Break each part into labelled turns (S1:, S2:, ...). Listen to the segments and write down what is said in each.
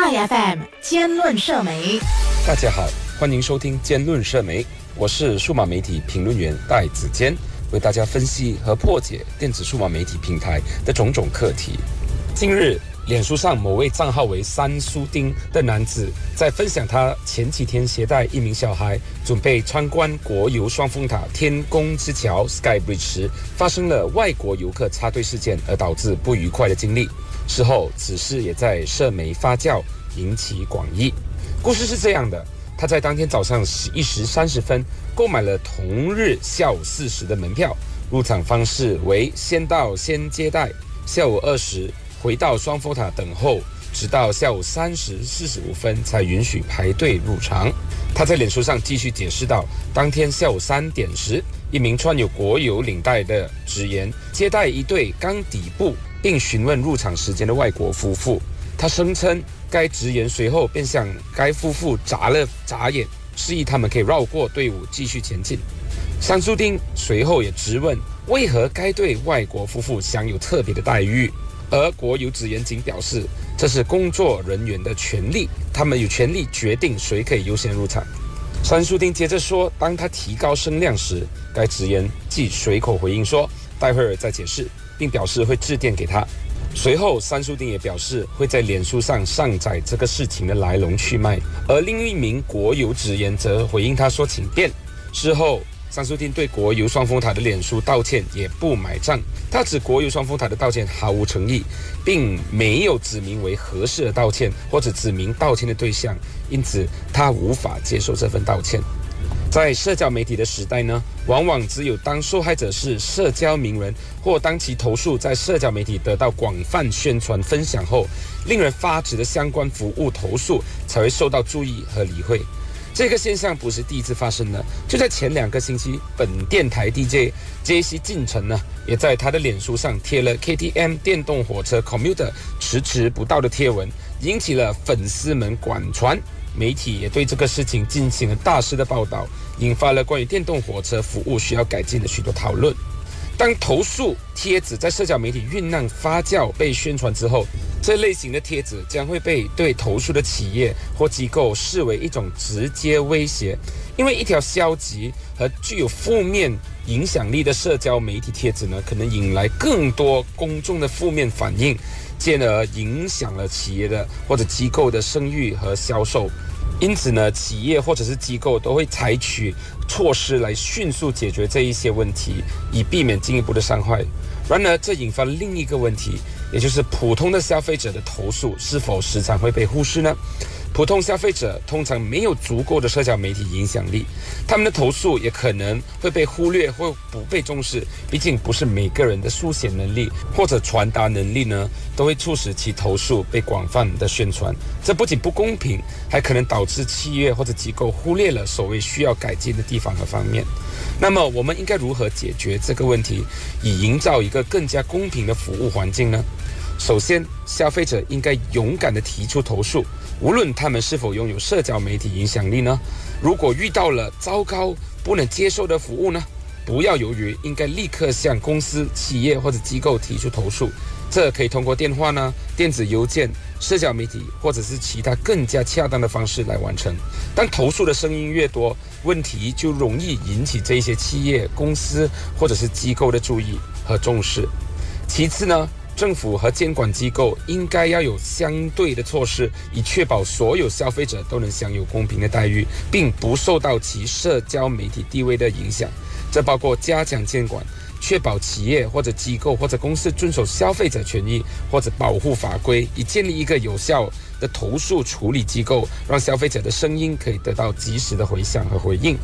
S1: IFM 兼论社媒，
S2: 大家好，欢迎收听兼论社媒，我是数码媒体评论员戴子坚，为大家分析和破解电子数码媒体平台的种种课题。近日，脸书上某位账号为三叔丁的男子，在分享他前几天携带一名小孩准备参观国游双峰塔天宫之桥 （Sky Bridge） 时，发生了外国游客插队事件而导致不愉快的经历。事后，此事也在社媒发酵，引起广议。故事是这样的：他在当天早上十一时三十分购买了同日下午四时的门票，入场方式为先到先接待，下午二时回到双峰塔等候，直到下午三时四十五分才允许排队入场。他在脸书上继续解释道：当天下午三点时，一名穿有国有领带的职员接待一对刚抵步。并询问入场时间的外国夫妇，他声称该职员随后便向该夫妇眨了眨眼，示意他们可以绕过队伍继续前进。桑苏丁随后也质问，为何该对外国夫妇享有特别的待遇，而国有职员仅表示这是工作人员的权利，他们有权利决定谁可以优先入场。桑苏丁接着说，当他提高声量时，该职员即随口回应说，待会儿再解释。并表示会致电给他。随后，三叔丁也表示会在脸书上上载这个事情的来龙去脉。而另一名国有职员则回应他说：“请便。”之后，三叔丁对国油双峰塔的脸书道歉也不买账。他指国油双峰塔的道歉毫无诚意，并没有指明为合适的道歉或者指明道歉的对象，因此他无法接受这份道歉。在社交媒体的时代呢，往往只有当受害者是社交名人，或当其投诉在社交媒体得到广泛宣传分享后，令人发指的相关服务投诉才会受到注意和理会。这个现象不是第一次发生了，就在前两个星期，本电台 DJ 杰西进城呢，也在他的脸书上贴了 KTM 电动火车 Commuter 迟迟不到的贴文，引起了粉丝们广传。媒体也对这个事情进行了大肆的报道，引发了关于电动火车服务需要改进的许多讨论。当投诉帖子在社交媒体酝酿发酵被宣传之后，这类型的帖子将会被对投诉的企业或机构视为一种直接威胁，因为一条消极和具有负面影响力的社交媒体帖子呢，可能引来更多公众的负面反应。进而影响了企业的或者机构的声誉和销售，因此呢，企业或者是机构都会采取措施来迅速解决这一些问题，以避免进一步的伤害。然而，这引发另一个问题，也就是普通的消费者的投诉是否时常会被忽视呢？普通消费者通常没有足够的社交媒体影响力，他们的投诉也可能会被忽略或不被重视。毕竟不是每个人的书写能力或者传达能力呢，都会促使其投诉被广泛的宣传。这不仅不公平，还可能导致企业或者机构忽略了所谓需要改进的地方和方面。那么，我们应该如何解决这个问题，以营造一个更加公平的服务环境呢？首先，消费者应该勇敢地提出投诉。无论他们是否拥有社交媒体影响力呢？如果遇到了糟糕、不能接受的服务呢？不要犹豫，应该立刻向公司、企业或者机构提出投诉。这可以通过电话呢、电子邮件、社交媒体或者是其他更加恰当的方式来完成。当投诉的声音越多，问题就容易引起这些企业、公司或者是机构的注意和重视。其次呢？政府和监管机构应该要有相对的措施，以确保所有消费者都能享有公平的待遇，并不受到其社交媒体地位的影响。这包括加强监管，确保企业或者机构或者公司遵守消费者权益或者保护法规，以建立一个有效的投诉处理机构，让消费者的声音可以得到及时的回响和回应。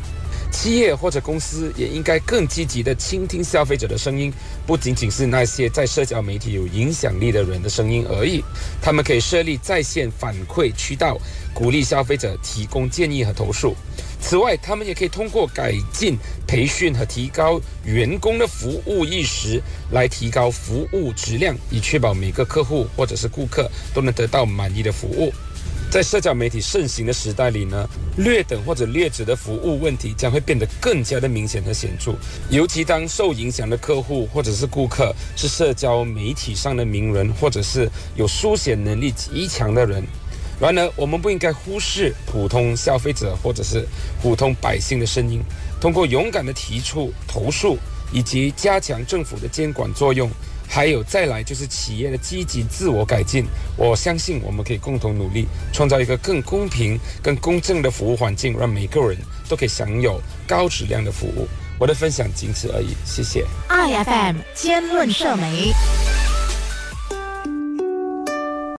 S2: 企业或者公司也应该更积极地倾听消费者的声音，不仅仅是那些在社交媒体有影响力的人的声音而已。他们可以设立在线反馈渠道，鼓励消费者提供建议和投诉。此外，他们也可以通过改进培训和提高员工的服务意识，来提高服务质量，以确保每个客户或者是顾客都能得到满意的服务。在社交媒体盛行的时代里呢，劣等或者劣质的服务问题将会变得更加的明显和显著。尤其当受影响的客户或者是顾客是社交媒体上的名人，或者是有书写能力极强的人，然而，我们不应该忽视普通消费者或者是普通百姓的声音，通过勇敢的提出投诉，以及加强政府的监管作用，还有再来就是企业的积极自我改进。我相信我们可以共同努力，创造一个更公平、更公正的服务环境，让每个人都可以享有高质量的服务。我的分享仅此而已，谢谢。
S1: IFM 兼论社媒。